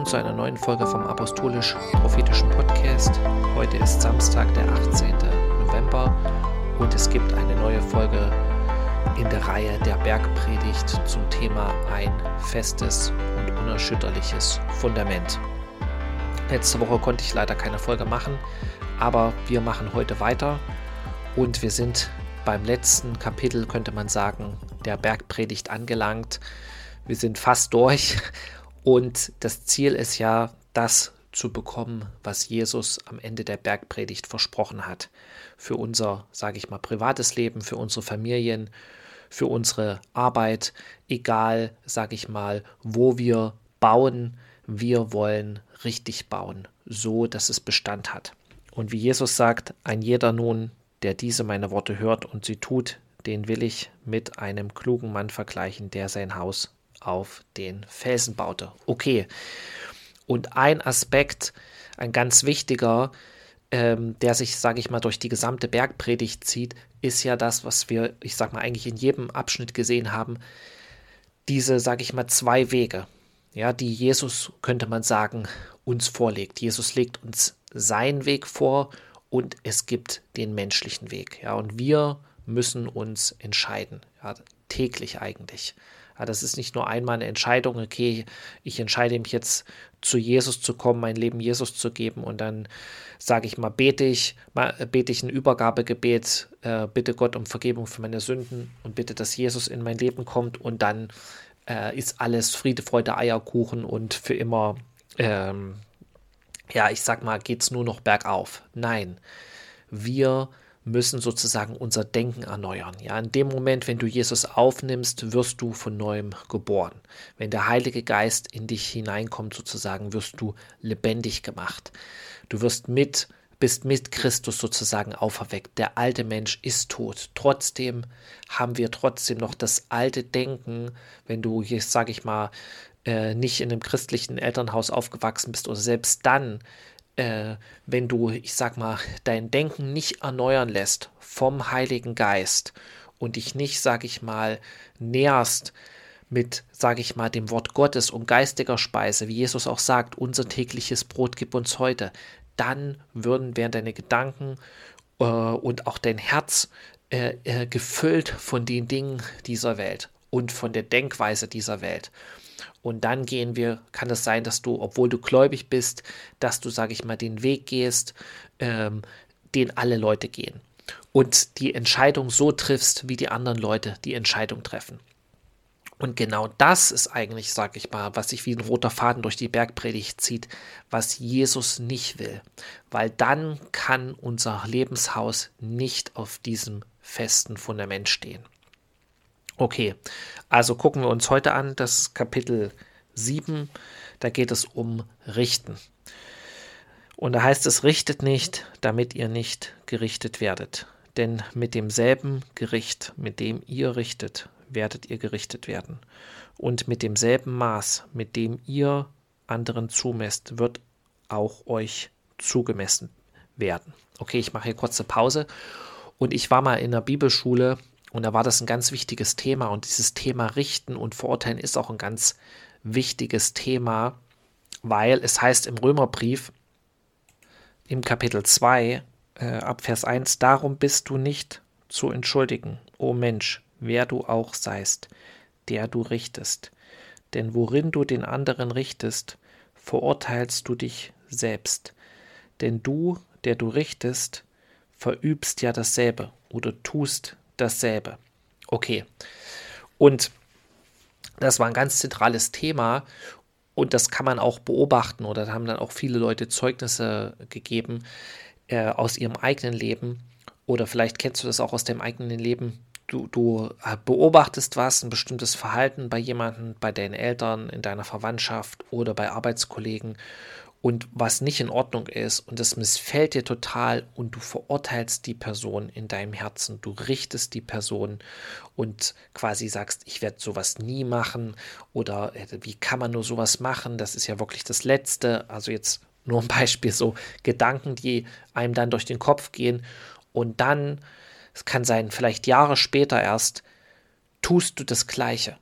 Willkommen zu einer neuen Folge vom Apostolisch-Prophetischen Podcast. Heute ist Samstag, der 18. November und es gibt eine neue Folge in der Reihe der Bergpredigt zum Thema ein festes und unerschütterliches Fundament. Letzte Woche konnte ich leider keine Folge machen, aber wir machen heute weiter und wir sind beim letzten Kapitel, könnte man sagen, der Bergpredigt angelangt. Wir sind fast durch und das Ziel ist ja, das zu bekommen, was Jesus am Ende der Bergpredigt versprochen hat. Für unser, sage ich mal, privates Leben, für unsere Familien, für unsere Arbeit, egal, sage ich mal, wo wir bauen, wir wollen richtig bauen, so dass es Bestand hat. Und wie Jesus sagt, ein jeder nun, der diese meine Worte hört und sie tut, den will ich mit einem klugen Mann vergleichen, der sein Haus auf den Felsen baute. Okay. Und ein Aspekt, ein ganz wichtiger, ähm, der sich, sage ich mal, durch die gesamte Bergpredigt zieht, ist ja das, was wir, ich sage mal, eigentlich in jedem Abschnitt gesehen haben. Diese, sage ich mal, zwei Wege, ja, die Jesus, könnte man sagen, uns vorlegt. Jesus legt uns seinen Weg vor und es gibt den menschlichen Weg. Ja, und wir müssen uns entscheiden, ja, täglich eigentlich. Ja, das ist nicht nur einmal eine Entscheidung, okay, ich entscheide mich jetzt zu Jesus zu kommen, mein Leben Jesus zu geben und dann sage ich mal, bete ich, mal, bete ich ein Übergabegebet, äh, bitte Gott um Vergebung für meine Sünden und bitte, dass Jesus in mein Leben kommt und dann äh, ist alles Friede, Freude, Eierkuchen und für immer, ähm, ja, ich sag mal, geht es nur noch bergauf. Nein, wir müssen sozusagen unser Denken erneuern. Ja, in dem Moment, wenn du Jesus aufnimmst, wirst du von neuem geboren. Wenn der Heilige Geist in dich hineinkommt, sozusagen, wirst du lebendig gemacht. Du wirst mit bist mit Christus sozusagen auferweckt. Der alte Mensch ist tot. Trotzdem haben wir trotzdem noch das alte Denken, wenn du jetzt, sage ich mal, äh, nicht in einem christlichen Elternhaus aufgewachsen bist oder selbst dann äh, wenn du, ich sag mal, dein Denken nicht erneuern lässt vom Heiligen Geist und dich nicht, sag ich mal, näherst mit, sag ich mal, dem Wort Gottes und geistiger Speise, wie Jesus auch sagt, unser tägliches Brot gib uns heute, dann würden, werden deine Gedanken äh, und auch dein Herz äh, äh, gefüllt von den Dingen dieser Welt und von der Denkweise dieser Welt. Und dann gehen wir, kann es sein, dass du, obwohl du gläubig bist, dass du, sage ich mal, den Weg gehst, ähm, den alle Leute gehen. Und die Entscheidung so triffst, wie die anderen Leute die Entscheidung treffen. Und genau das ist eigentlich, sage ich mal, was sich wie ein roter Faden durch die Bergpredigt zieht, was Jesus nicht will. Weil dann kann unser Lebenshaus nicht auf diesem festen Fundament stehen. Okay, also gucken wir uns heute an das Kapitel 7. Da geht es um Richten. Und da heißt es, richtet nicht, damit ihr nicht gerichtet werdet. Denn mit demselben Gericht, mit dem ihr richtet, werdet ihr gerichtet werden. Und mit demselben Maß, mit dem ihr anderen zumesst, wird auch euch zugemessen werden. Okay, ich mache hier kurze Pause. Und ich war mal in der Bibelschule und da war das ein ganz wichtiges Thema. Und dieses Thema Richten und Verurteilen ist auch ein ganz wichtiges Thema, weil es heißt im Römerbrief im Kapitel 2 äh, ab Vers 1, darum bist du nicht zu entschuldigen, o Mensch, wer du auch seist, der du richtest. Denn worin du den anderen richtest, verurteilst du dich selbst. Denn du, der du richtest, verübst ja dasselbe oder tust dasselbe. Okay. Und das war ein ganz zentrales Thema und das kann man auch beobachten oder da haben dann auch viele Leute Zeugnisse gegeben äh, aus ihrem eigenen Leben oder vielleicht kennst du das auch aus dem eigenen Leben. Du, du äh, beobachtest was, ein bestimmtes Verhalten bei jemandem, bei deinen Eltern, in deiner Verwandtschaft oder bei Arbeitskollegen und was nicht in Ordnung ist. Und das missfällt dir total und du verurteilst die Person in deinem Herzen, du richtest die Person und quasi sagst, ich werde sowas nie machen oder äh, wie kann man nur sowas machen, das ist ja wirklich das Letzte, also jetzt nur ein Beispiel, so Gedanken, die einem dann durch den Kopf gehen. Und dann, es kann sein, vielleicht Jahre später erst, tust du das Gleiche.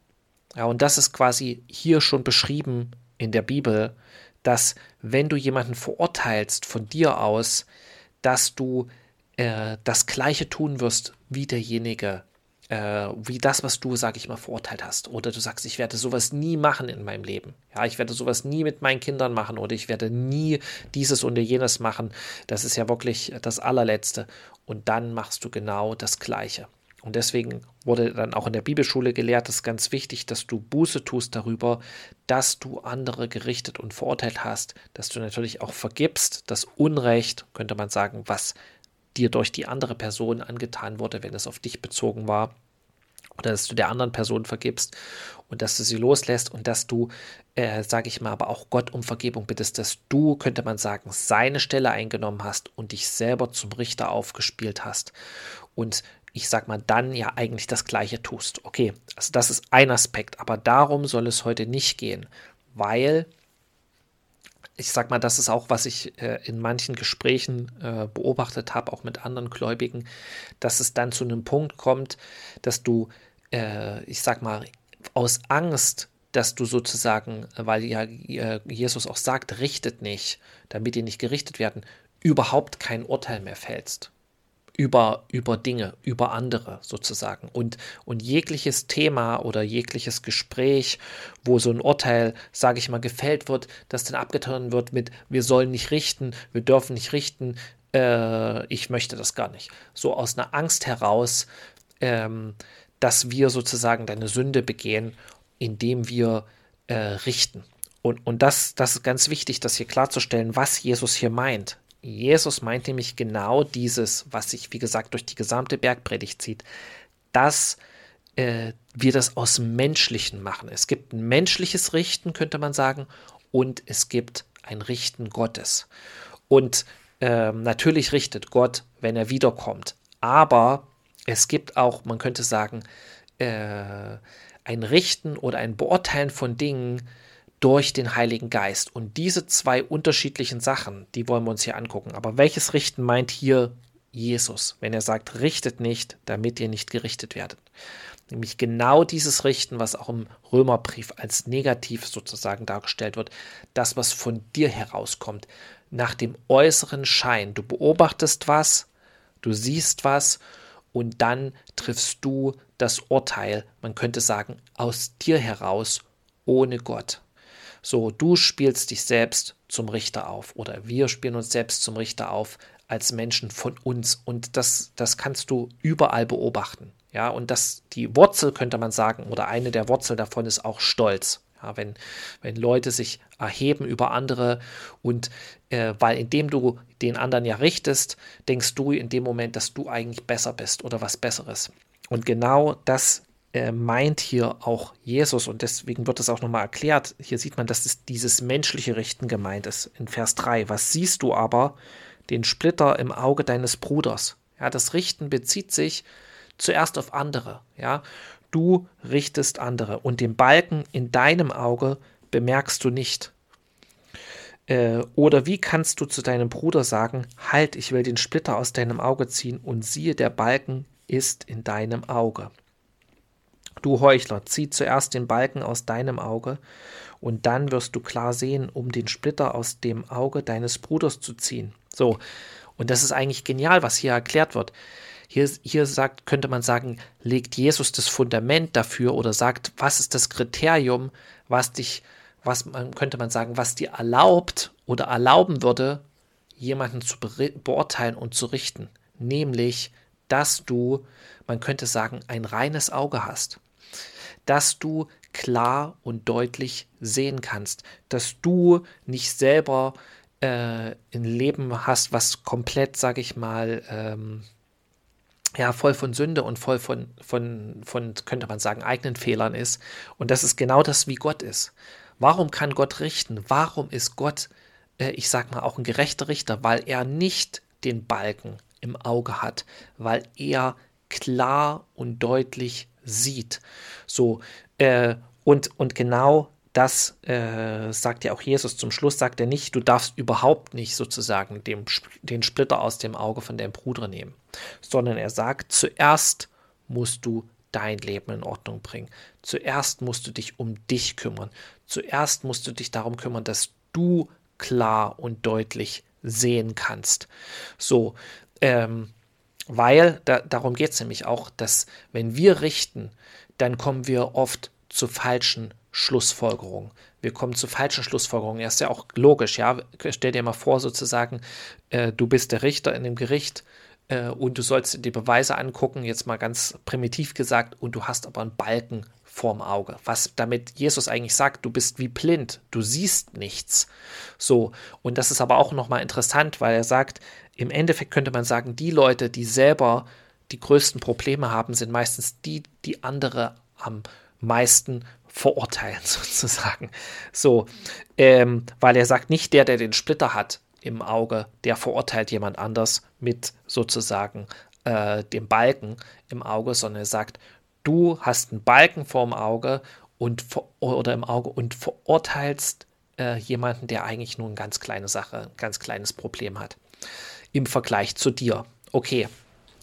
Ja, und das ist quasi hier schon beschrieben in der Bibel, dass wenn du jemanden verurteilst von dir aus, dass du äh, das Gleiche tun wirst wie derjenige, äh, wie das, was du, sag ich mal, verurteilt hast. Oder du sagst, ich werde sowas nie machen in meinem Leben. Ja, ich werde sowas nie mit meinen Kindern machen oder ich werde nie dieses und jenes machen. Das ist ja wirklich das allerletzte. Und dann machst du genau das Gleiche. Und deswegen wurde dann auch in der Bibelschule gelehrt, es ist ganz wichtig, dass du Buße tust darüber, dass du andere gerichtet und verurteilt hast, dass du natürlich auch vergibst, das Unrecht, könnte man sagen, was dir durch die andere Person angetan wurde, wenn es auf dich bezogen war, oder dass du der anderen Person vergibst und dass du sie loslässt und dass du, äh, sage ich mal, aber auch Gott um Vergebung bittest, dass du, könnte man sagen, seine Stelle eingenommen hast und dich selber zum Richter aufgespielt hast. Und ich sag mal, dann ja eigentlich das Gleiche tust. Okay, also das ist ein Aspekt, aber darum soll es heute nicht gehen, weil ich sag mal, das ist auch, was ich äh, in manchen Gesprächen äh, beobachtet habe, auch mit anderen Gläubigen, dass es dann zu einem Punkt kommt, dass du, äh, ich sag mal, aus Angst, dass du sozusagen, weil ja äh, Jesus auch sagt, richtet nicht, damit die nicht gerichtet werden, überhaupt kein Urteil mehr fällst über, über Dinge, über andere sozusagen. Und, und jegliches Thema oder jegliches Gespräch, wo so ein Urteil, sage ich mal, gefällt wird, das dann abgetan wird mit, wir sollen nicht richten, wir dürfen nicht richten, äh, ich möchte das gar nicht. So aus einer Angst heraus, ähm, dass wir sozusagen deine Sünde begehen, indem wir äh, richten. Und, und das, das ist ganz wichtig, das hier klarzustellen, was Jesus hier meint. Jesus meint nämlich genau dieses, was sich, wie gesagt, durch die gesamte Bergpredigt zieht, dass äh, wir das aus Menschlichen machen. Es gibt ein menschliches Richten, könnte man sagen, und es gibt ein Richten Gottes. Und äh, natürlich richtet Gott, wenn er wiederkommt. Aber es gibt auch, man könnte sagen, äh, ein Richten oder ein Beurteilen von Dingen, durch den Heiligen Geist. Und diese zwei unterschiedlichen Sachen, die wollen wir uns hier angucken. Aber welches Richten meint hier Jesus, wenn er sagt, richtet nicht, damit ihr nicht gerichtet werdet? Nämlich genau dieses Richten, was auch im Römerbrief als negativ sozusagen dargestellt wird, das, was von dir herauskommt, nach dem äußeren Schein. Du beobachtest was, du siehst was und dann triffst du das Urteil, man könnte sagen, aus dir heraus, ohne Gott. So, du spielst dich selbst zum Richter auf oder wir spielen uns selbst zum Richter auf als Menschen von uns und das, das kannst du überall beobachten. Ja, und das, die Wurzel könnte man sagen, oder eine der Wurzeln davon ist auch Stolz. Ja, wenn, wenn Leute sich erheben über andere und äh, weil indem du den anderen ja richtest, denkst du in dem Moment, dass du eigentlich besser bist oder was Besseres. Und genau das äh, meint hier auch Jesus und deswegen wird es auch nochmal erklärt. Hier sieht man, dass es dieses menschliche Richten gemeint ist in Vers 3. Was siehst du aber? Den Splitter im Auge deines Bruders. Ja, das Richten bezieht sich zuerst auf andere. Ja, du richtest andere und den Balken in deinem Auge bemerkst du nicht. Äh, oder wie kannst du zu deinem Bruder sagen, halt, ich will den Splitter aus deinem Auge ziehen und siehe, der Balken ist in deinem Auge. Du Heuchler, zieh zuerst den Balken aus deinem Auge, und dann wirst du klar sehen, um den Splitter aus dem Auge deines Bruders zu ziehen. So, und das ist eigentlich genial, was hier erklärt wird. Hier, hier sagt, könnte man sagen, legt Jesus das Fundament dafür oder sagt, was ist das Kriterium, was dich, was man könnte man sagen, was dir erlaubt oder erlauben würde, jemanden zu beurteilen und zu richten. Nämlich, dass du, man könnte sagen, ein reines Auge hast dass du klar und deutlich sehen kannst, dass du nicht selber äh, ein Leben hast, was komplett, sag ich mal, ähm, ja, voll von Sünde und voll von, von, von, könnte man sagen, eigenen Fehlern ist. Und das ist genau das, wie Gott ist. Warum kann Gott richten? Warum ist Gott, äh, ich sag mal, auch ein gerechter Richter? Weil er nicht den Balken im Auge hat, weil er klar und deutlich sieht. So, äh, und, und genau das äh, sagt ja auch Jesus zum Schluss, sagt er nicht, du darfst überhaupt nicht sozusagen dem, den Splitter aus dem Auge von deinem Bruder nehmen, sondern er sagt, zuerst musst du dein Leben in Ordnung bringen. Zuerst musst du dich um dich kümmern. Zuerst musst du dich darum kümmern, dass du klar und deutlich sehen kannst. So, ähm, weil da, darum geht es nämlich auch, dass wenn wir richten, dann kommen wir oft zu falschen Schlussfolgerungen. Wir kommen zu falschen Schlussfolgerungen. Ja, ist ja auch logisch, ja. Stell dir mal vor, sozusagen, äh, du bist der Richter in dem Gericht äh, und du sollst die Beweise angucken, jetzt mal ganz primitiv gesagt, und du hast aber einen Balken vorm Auge. Was damit Jesus eigentlich sagt, du bist wie blind, du siehst nichts. So, und das ist aber auch nochmal interessant, weil er sagt, im Endeffekt könnte man sagen, die Leute, die selber die größten Probleme haben, sind meistens die, die andere am meisten verurteilen, sozusagen. So, ähm, weil er sagt, nicht der, der den Splitter hat im Auge, der verurteilt jemand anders mit sozusagen äh, dem Balken im Auge, sondern er sagt, du hast einen Balken vorm Auge und oder im Auge und verurteilst äh, jemanden, der eigentlich nur eine ganz kleine Sache, ein ganz kleines Problem hat im Vergleich zu dir. Okay,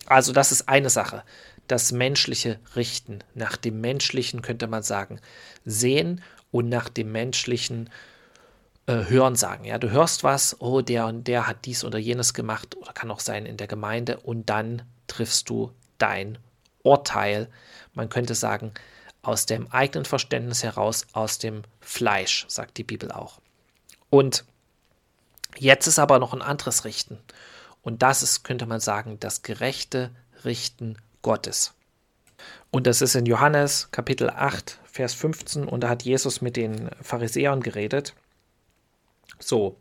also das ist eine Sache. Das menschliche Richten, nach dem menschlichen könnte man sagen, sehen und nach dem menschlichen äh, Hören sagen. Ja, du hörst was, oh, der und der hat dies oder jenes gemacht oder kann auch sein in der Gemeinde und dann triffst du dein Urteil man könnte sagen, aus dem eigenen Verständnis heraus, aus dem Fleisch, sagt die Bibel auch. Und jetzt ist aber noch ein anderes Richten. Und das ist, könnte man sagen, das gerechte Richten Gottes. Und das ist in Johannes Kapitel 8, Vers 15. Und da hat Jesus mit den Pharisäern geredet. So,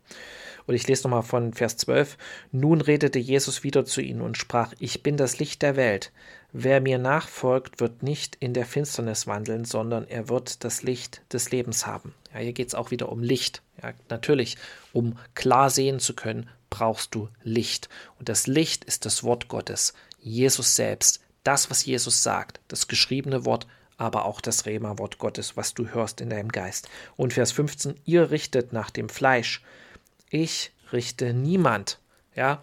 und ich lese nochmal von Vers 12. Nun redete Jesus wieder zu ihnen und sprach, ich bin das Licht der Welt. Wer mir nachfolgt, wird nicht in der Finsternis wandeln, sondern er wird das Licht des Lebens haben. Ja, hier geht es auch wieder um Licht. Ja, natürlich, um klar sehen zu können, brauchst du Licht. Und das Licht ist das Wort Gottes, Jesus selbst, das, was Jesus sagt, das geschriebene Wort, aber auch das Rema-Wort Gottes, was du hörst in deinem Geist. Und Vers 15, ihr richtet nach dem Fleisch, ich richte niemand. Ja,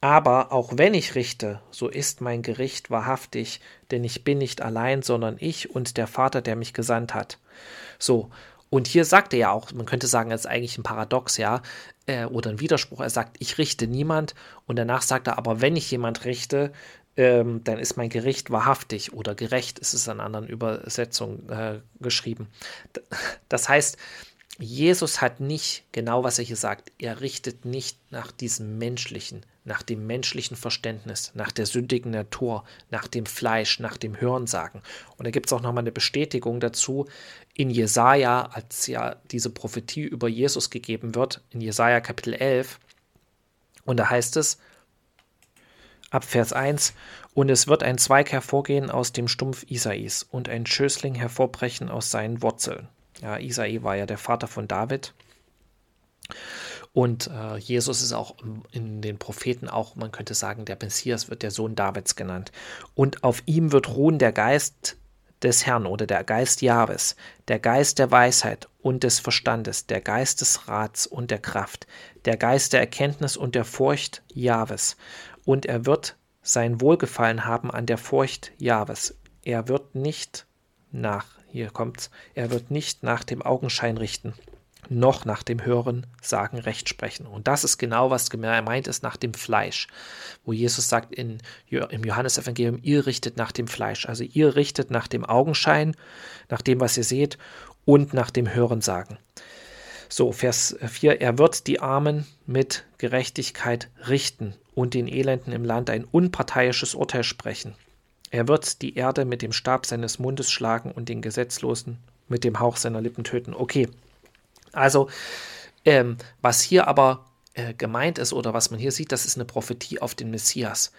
aber auch wenn ich richte, so ist mein Gericht wahrhaftig, denn ich bin nicht allein, sondern ich und der Vater, der mich gesandt hat. So, und hier sagt er ja auch, man könnte sagen, es ist eigentlich ein Paradox, ja, äh, oder ein Widerspruch. Er sagt, ich richte niemand, und danach sagt er, aber wenn ich jemand richte, ähm, dann ist mein Gericht wahrhaftig oder gerecht, ist es in anderen Übersetzungen äh, geschrieben. Das heißt, Jesus hat nicht genau, was er hier sagt. Er richtet nicht nach diesem menschlichen, nach dem menschlichen Verständnis, nach der sündigen Natur, nach dem Fleisch, nach dem Hörensagen. Und da gibt es auch nochmal eine Bestätigung dazu in Jesaja, als ja diese Prophetie über Jesus gegeben wird, in Jesaja Kapitel 11. Und da heißt es, ab Vers 1, und es wird ein Zweig hervorgehen aus dem Stumpf Isais und ein Schößling hervorbrechen aus seinen Wurzeln. Ja, Isai war ja der Vater von David. Und äh, Jesus ist auch in den Propheten auch, man könnte sagen, der Messias wird der Sohn Davids genannt. Und auf ihm wird ruhen der Geist des Herrn oder der Geist Jahwes, der Geist der Weisheit und des Verstandes, der Geist des Rats und der Kraft, der Geist der Erkenntnis und der Furcht Jahwes. Und er wird sein Wohlgefallen haben an der Furcht Jahwes. Er wird nicht nach hier kommt's, er wird nicht nach dem Augenschein richten, noch nach dem Hören, Sagen, Recht sprechen. Und das ist genau, was gemeint ist nach dem Fleisch, wo Jesus sagt in, im Johannesevangelium, ihr richtet nach dem Fleisch. Also ihr richtet nach dem Augenschein, nach dem, was ihr seht und nach dem Hören, Sagen. So, Vers 4, er wird die Armen mit Gerechtigkeit richten und den Elenden im Land ein unparteiisches Urteil sprechen. Er wird die Erde mit dem Stab seines Mundes schlagen und den Gesetzlosen mit dem Hauch seiner Lippen töten. Okay, also ähm, was hier aber äh, gemeint ist oder was man hier sieht, das ist eine Prophetie auf den Messias,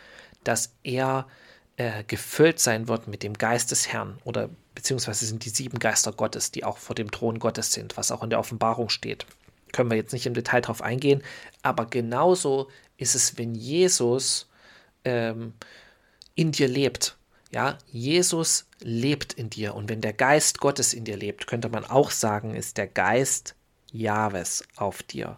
dass er äh, gefüllt sein wird mit dem Geist des Herrn oder beziehungsweise sind die sieben Geister Gottes, die auch vor dem Thron Gottes sind, was auch in der Offenbarung steht. Können wir jetzt nicht im Detail drauf eingehen, aber genauso ist es, wenn Jesus ähm, in dir lebt. Ja, Jesus lebt in dir. Und wenn der Geist Gottes in dir lebt, könnte man auch sagen, ist der Geist Jahwes auf dir.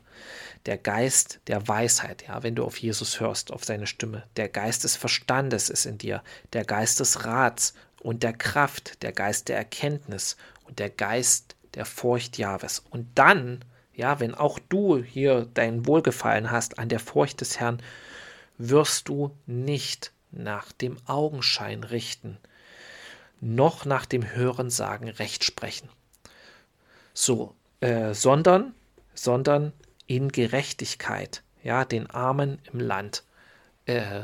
der Geist der Weisheit, ja, wenn du auf Jesus hörst, auf seine Stimme. Der Geist des Verstandes ist in dir, der Geist des Rats und der Kraft, der Geist der Erkenntnis und der Geist der Furcht Jahwes. Und dann, ja, wenn auch du hier dein Wohlgefallen hast an der Furcht des Herrn, wirst du nicht nach dem Augenschein richten, noch nach dem Hörensagen Recht sprechen. So, äh, sondern, sondern in Gerechtigkeit, ja, den Armen im Land, äh,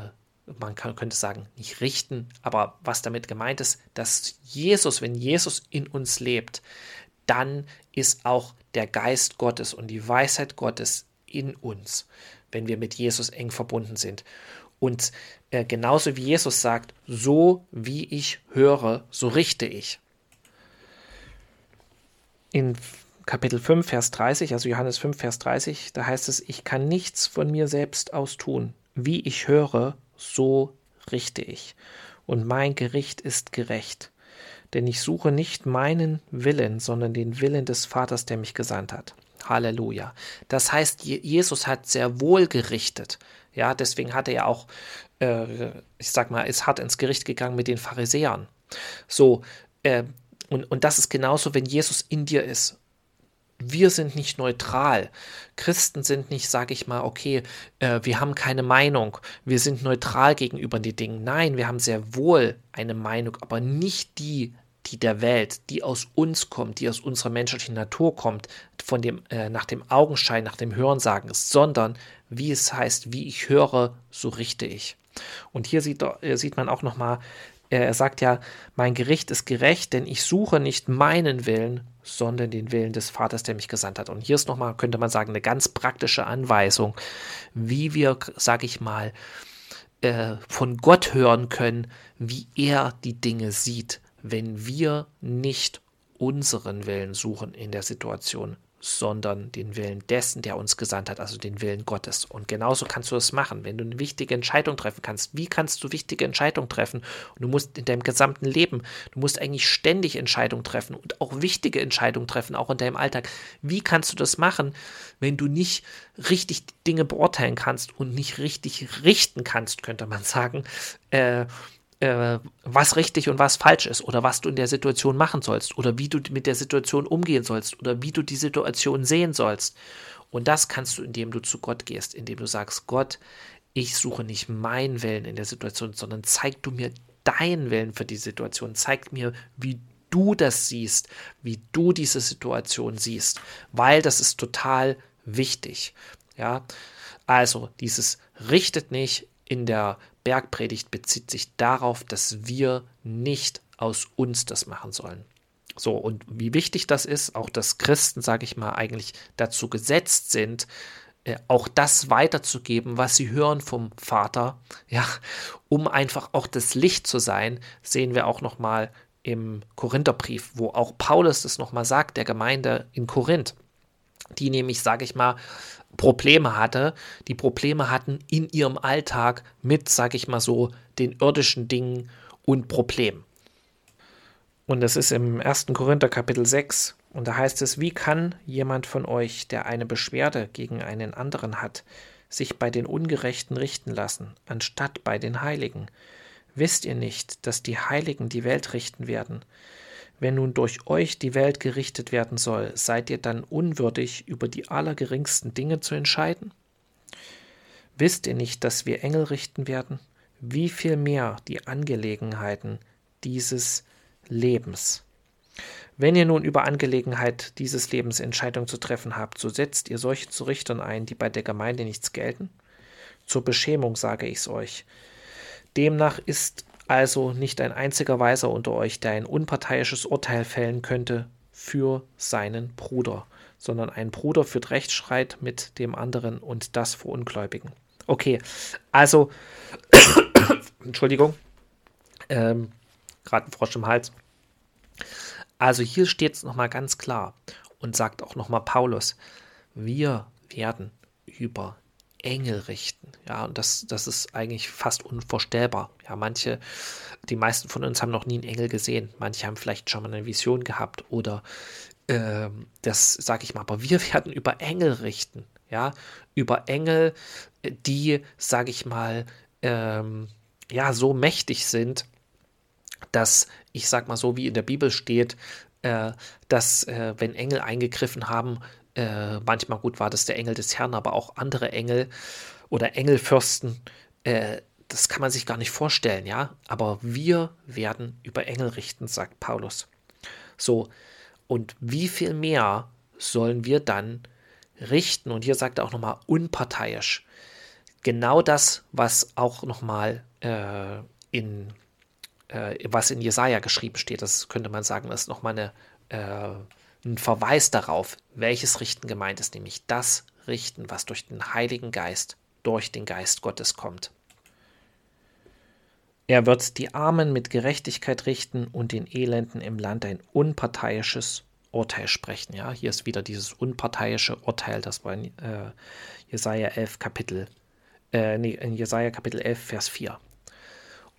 man kann, könnte sagen, nicht richten, aber was damit gemeint ist, dass Jesus, wenn Jesus in uns lebt, dann ist auch der Geist Gottes und die Weisheit Gottes in uns, wenn wir mit Jesus eng verbunden sind. Und äh, genauso wie Jesus sagt, so wie ich höre, so richte ich. In Kapitel 5, Vers 30, also Johannes 5, Vers 30, da heißt es, ich kann nichts von mir selbst aus tun. Wie ich höre, so richte ich. Und mein Gericht ist gerecht. Denn ich suche nicht meinen Willen, sondern den Willen des Vaters, der mich gesandt hat. Halleluja. Das heißt, Jesus hat sehr wohl gerichtet. Ja, deswegen hat er ja auch, äh, ich sag mal, ist hart ins Gericht gegangen mit den Pharisäern. So, äh, und, und das ist genauso, wenn Jesus in dir ist. Wir sind nicht neutral. Christen sind nicht, sage ich mal, okay, äh, wir haben keine Meinung, wir sind neutral gegenüber den Dingen. Nein, wir haben sehr wohl eine Meinung, aber nicht die die der Welt, die aus uns kommt, die aus unserer menschlichen Natur kommt, von dem, äh, nach dem Augenschein, nach dem Hörensagen ist, sondern wie es heißt, wie ich höre, so richte ich. Und hier sieht, äh, sieht man auch nochmal, äh, er sagt ja, mein Gericht ist gerecht, denn ich suche nicht meinen Willen, sondern den Willen des Vaters, der mich gesandt hat. Und hier ist nochmal, könnte man sagen, eine ganz praktische Anweisung, wie wir, sage ich mal, äh, von Gott hören können, wie er die Dinge sieht, wenn wir nicht unseren Willen suchen in der Situation, sondern den Willen dessen, der uns gesandt hat, also den Willen Gottes. Und genauso kannst du das machen, wenn du eine wichtige Entscheidung treffen kannst. Wie kannst du wichtige Entscheidungen treffen? Und du musst in deinem gesamten Leben, du musst eigentlich ständig Entscheidungen treffen und auch wichtige Entscheidungen treffen, auch in deinem Alltag. Wie kannst du das machen, wenn du nicht richtig Dinge beurteilen kannst und nicht richtig richten kannst, könnte man sagen? Äh, äh, was richtig und was falsch ist oder was du in der Situation machen sollst oder wie du mit der Situation umgehen sollst oder wie du die Situation sehen sollst. Und das kannst du, indem du zu Gott gehst, indem du sagst, Gott, ich suche nicht meinen Willen in der Situation, sondern zeig du mir deinen Willen für die Situation. Zeig mir, wie du das siehst, wie du diese Situation siehst, weil das ist total wichtig. Ja, also dieses richtet nicht in der Bergpredigt bezieht sich darauf, dass wir nicht aus uns das machen sollen. So, und wie wichtig das ist, auch dass Christen, sage ich mal, eigentlich dazu gesetzt sind, äh, auch das weiterzugeben, was sie hören vom Vater, ja, um einfach auch das Licht zu sein, sehen wir auch nochmal im Korintherbrief, wo auch Paulus das nochmal sagt, der Gemeinde in Korinth, die nämlich, sage ich mal, Probleme hatte, die Probleme hatten in ihrem Alltag mit, sag ich mal so, den irdischen Dingen und Problemen. Und das ist im 1. Korinther Kapitel 6. Und da heißt es, wie kann jemand von euch, der eine Beschwerde gegen einen anderen hat, sich bei den Ungerechten richten lassen, anstatt bei den Heiligen? Wisst ihr nicht, dass die Heiligen die Welt richten werden? Wenn nun durch euch die Welt gerichtet werden soll, seid ihr dann unwürdig, über die allergeringsten Dinge zu entscheiden? Wisst ihr nicht, dass wir Engel richten werden? Wie viel mehr die Angelegenheiten dieses Lebens? Wenn ihr nun über Angelegenheit dieses Lebens Entscheidung zu treffen habt, so setzt ihr solche zu Richtern ein, die bei der Gemeinde nichts gelten? Zur Beschämung sage ich's euch. Demnach ist also nicht ein einziger Weiser unter euch, der ein unparteiisches Urteil fällen könnte für seinen Bruder, sondern ein Bruder führt Rechtsstreit mit dem anderen und das vor Ungläubigen. Okay, also, Entschuldigung, ähm, gerade ein Frosch im Hals. Also hier steht es nochmal ganz klar und sagt auch nochmal Paulus, wir werden über Engel richten. Ja, und das, das ist eigentlich fast unvorstellbar. Ja, manche, die meisten von uns haben noch nie einen Engel gesehen. Manche haben vielleicht schon mal eine Vision gehabt oder äh, das sage ich mal, aber wir werden über Engel richten. ja, über Engel, die, sage ich mal, ähm, ja, so mächtig sind, dass ich sag mal so, wie in der Bibel steht, äh, dass äh, wenn Engel eingegriffen haben, äh, manchmal gut war das der Engel des Herrn, aber auch andere Engel oder Engelfürsten, äh, das kann man sich gar nicht vorstellen, ja. Aber wir werden über Engel richten, sagt Paulus. So, und wie viel mehr sollen wir dann richten? Und hier sagt er auch nochmal unparteiisch. Genau das, was auch nochmal äh, in äh, was in Jesaja geschrieben steht. Das könnte man sagen, ist nochmal eine, äh, ein Verweis darauf, welches Richten gemeint ist, nämlich das Richten, was durch den Heiligen Geist, durch den Geist Gottes kommt. Er wird die Armen mit Gerechtigkeit richten und den Elenden im Land ein unparteiisches Urteil sprechen. Ja, hier ist wieder dieses unparteiische Urteil, das war in äh, Jesaja 11 Kapitel, äh, nee, in Jesaja Kapitel 11 Vers 4.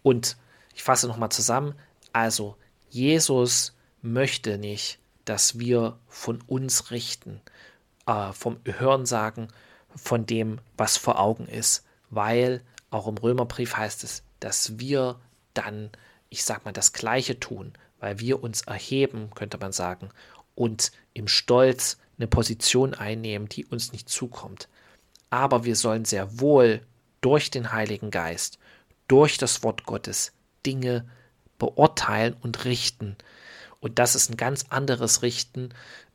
Und ich fasse nochmal zusammen. Also, Jesus möchte nicht, dass wir von uns richten, äh, vom Hörensagen, von dem, was vor Augen ist, weil auch im Römerbrief heißt es, dass wir dann, ich sag mal, das Gleiche tun, weil wir uns erheben, könnte man sagen, und im Stolz eine Position einnehmen, die uns nicht zukommt. Aber wir sollen sehr wohl durch den Heiligen Geist, durch das Wort Gottes Dinge beurteilen und richten. Und das ist ein ganz anderes Richten.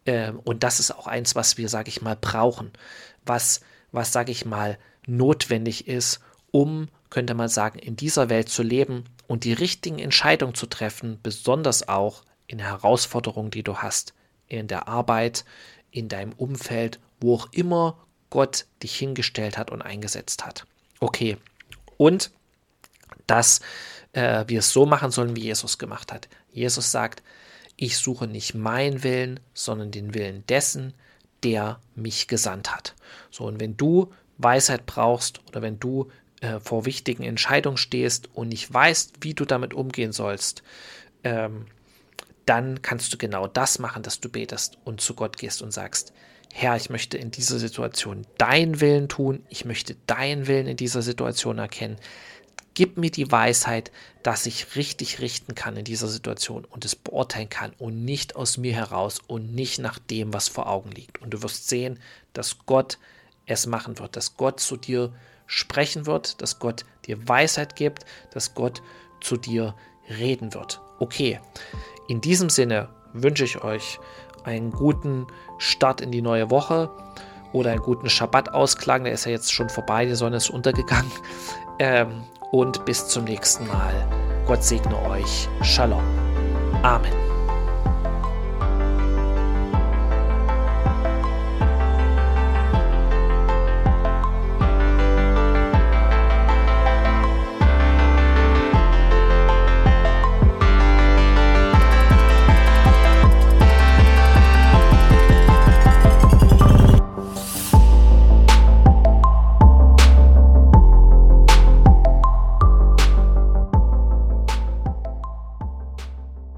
Äh, und das ist auch eins, was wir, sage ich mal, brauchen. Was, was sage ich mal, notwendig ist, um, könnte man sagen, in dieser Welt zu leben und die richtigen Entscheidungen zu treffen, besonders auch in Herausforderungen, die du hast, in der Arbeit, in deinem Umfeld, wo auch immer Gott dich hingestellt hat und eingesetzt hat. Okay. Und das äh, wir es so machen sollen, wie Jesus gemacht hat. Jesus sagt, ich suche nicht meinen Willen, sondern den Willen dessen, der mich gesandt hat. So, und wenn du Weisheit brauchst oder wenn du äh, vor wichtigen Entscheidungen stehst und nicht weißt, wie du damit umgehen sollst, ähm, dann kannst du genau das machen, dass du betest und zu Gott gehst und sagst, Herr, ich möchte in dieser Situation deinen Willen tun, ich möchte deinen Willen in dieser Situation erkennen. Gib mir die Weisheit, dass ich richtig richten kann in dieser Situation und es beurteilen kann und nicht aus mir heraus und nicht nach dem, was vor Augen liegt. Und du wirst sehen, dass Gott es machen wird, dass Gott zu dir sprechen wird, dass Gott dir Weisheit gibt, dass Gott zu dir reden wird. Okay, in diesem Sinne wünsche ich euch einen guten Start in die neue Woche oder einen guten Schabbat-Ausklang. Der ist ja jetzt schon vorbei, die Sonne ist untergegangen. Ähm, und bis zum nächsten Mal. Gott segne euch. Shalom. Amen.